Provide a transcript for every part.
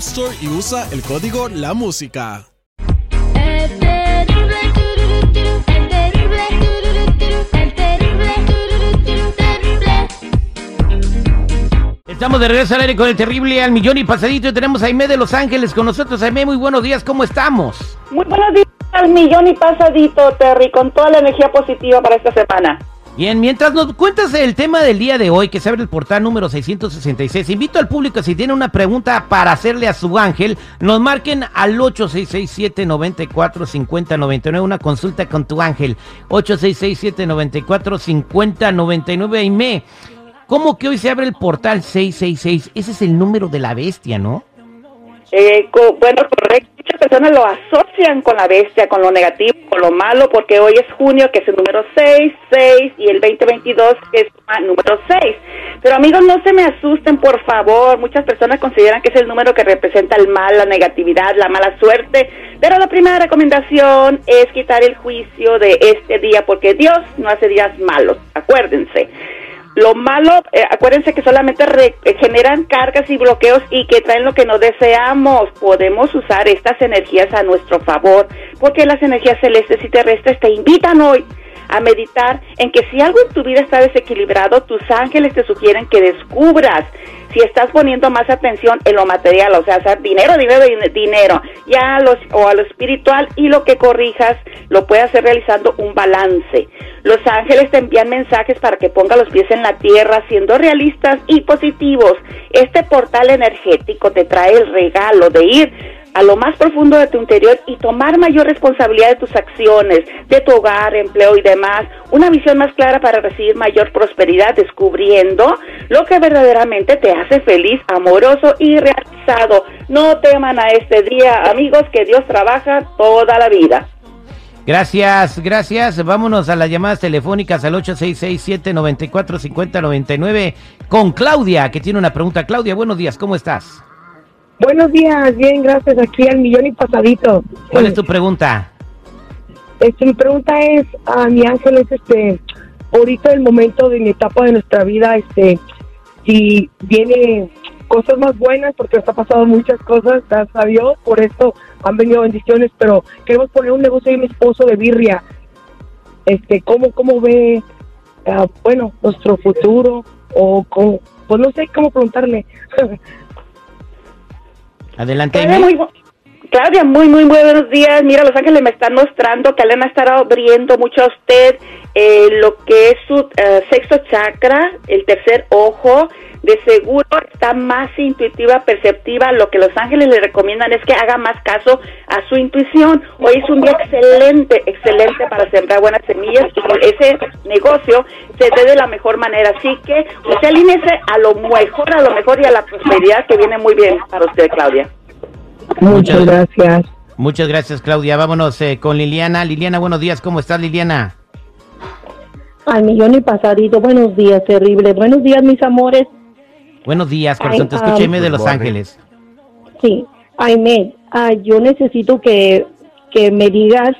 Store y usa el código La Música. Estamos de regreso al aire con el terrible al millón y pasadito y tenemos a Aime de Los Ángeles con nosotros. Aime, muy buenos días, ¿cómo estamos? Muy buenos días al millón y pasadito, Terry, con toda la energía positiva para esta semana. Bien, mientras nos cuentas el tema del día de hoy, que se abre el portal número 666, invito al público, si tiene una pregunta para hacerle a su ángel, nos marquen al 8667-945099, una consulta con tu ángel, 8667-945099, Aime. ¿Cómo que hoy se abre el portal 666? Ese es el número de la bestia, ¿no? Eh, co- bueno, correcto. Muchas personas lo asocian con la bestia, con lo negativo, con lo malo, porque hoy es junio, que es el número 6, 6, y el 2022, que es el número 6. Pero amigos, no se me asusten, por favor. Muchas personas consideran que es el número que representa el mal, la negatividad, la mala suerte. Pero la primera recomendación es quitar el juicio de este día, porque Dios no hace días malos, acuérdense. Lo malo, eh, acuérdense que solamente re- eh, generan cargas y bloqueos y que traen lo que no deseamos. Podemos usar estas energías a nuestro favor, porque las energías celestes y terrestres te invitan hoy a meditar en que si algo en tu vida está desequilibrado, tus ángeles te sugieren que descubras si estás poniendo más atención en lo material, o sea, hacer dinero, dinero, din- dinero, ya a los, o a lo espiritual y lo que corrijas lo puedes hacer realizando un balance. Los ángeles te envían mensajes para que ponga los pies en la tierra, siendo realistas y positivos. Este portal energético te trae el regalo de ir a lo más profundo de tu interior y tomar mayor responsabilidad de tus acciones, de tu hogar, empleo y demás. Una visión más clara para recibir mayor prosperidad, descubriendo lo que verdaderamente te hace feliz, amoroso y realizado. No teman a este día, amigos, que Dios trabaja toda la vida. Gracias, gracias. Vámonos a las llamadas telefónicas al 8667-945099 con Claudia, que tiene una pregunta. Claudia, buenos días, ¿cómo estás? Buenos días, bien, gracias. Aquí al millón y pasadito. ¿Cuál es tu pregunta? Este, mi pregunta es, a mi ángel es este, ahorita el momento de mi etapa de nuestra vida, este, si viene cosas más buenas, porque nos ha pasado muchas cosas, gracias a Dios, por esto han venido bendiciones, pero queremos poner un negocio de mi esposo de birria. Este, ¿cómo, cómo ve, ah, bueno, nuestro futuro? O cómo, pues no sé cómo preguntarle. Adelante, Claudia, muy, Claudia, muy, muy buenos días. Mira, Los Ángeles me están mostrando que le van a estar abriendo mucho a usted eh, lo que es su eh, sexto chakra, el tercer ojo. De seguro está más intuitiva, perceptiva. Lo que Los Ángeles le recomiendan es que haga más caso a su intuición. Hoy es un día excelente, excelente para sembrar buenas semillas y que ese negocio se dé de la mejor manera. Así que usted alíñese a lo mejor, a lo mejor y a la prosperidad que viene muy bien para usted, Claudia. Muchas gracias. Muchas gracias, Claudia. Vámonos eh, con Liliana. Liliana, buenos días, ¿cómo estás, Liliana? Al millón y pasadito, buenos días, terrible. Buenos días, mis amores. Buenos días, corazón. Te escucha um, Aime de Los. Ángeles. Sí, Aime, ah, yo necesito que, que me digas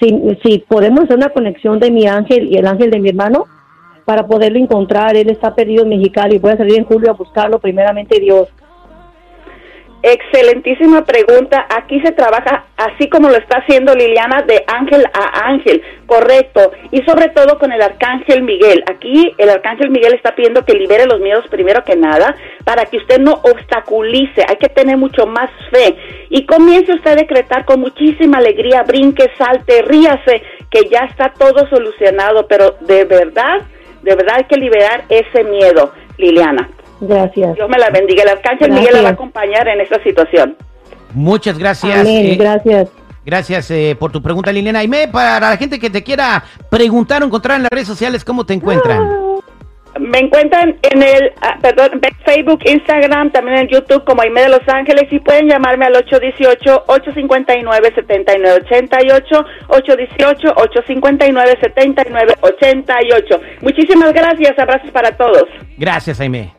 si, si podemos hacer una conexión de mi ángel y el ángel de mi hermano para poderlo encontrar. Él está perdido en Mexicali y voy a salir en julio a buscarlo, primeramente Dios. Excelentísima pregunta. Aquí se trabaja así como lo está haciendo Liliana de ángel a ángel, correcto. Y sobre todo con el arcángel Miguel. Aquí el arcángel Miguel está pidiendo que libere los miedos primero que nada para que usted no obstaculice. Hay que tener mucho más fe. Y comience usted a decretar con muchísima alegría, brinque, salte, ríase, que ya está todo solucionado. Pero de verdad, de verdad hay que liberar ese miedo, Liliana. Gracias. Dios me la bendiga. El arcángel Miguel la va a acompañar en esta situación. Muchas gracias. Amén, eh, gracias. Gracias eh, por tu pregunta, Liliana. Y me, para la gente que te quiera preguntar o encontrar en las redes sociales, ¿cómo te encuentran? Me encuentran en el, ah, perdón, Facebook, Instagram, también en YouTube como Aime de Los Ángeles y pueden llamarme al 818-859-7988, 818-859-7988. Muchísimas gracias, abrazos para todos. Gracias, Aime.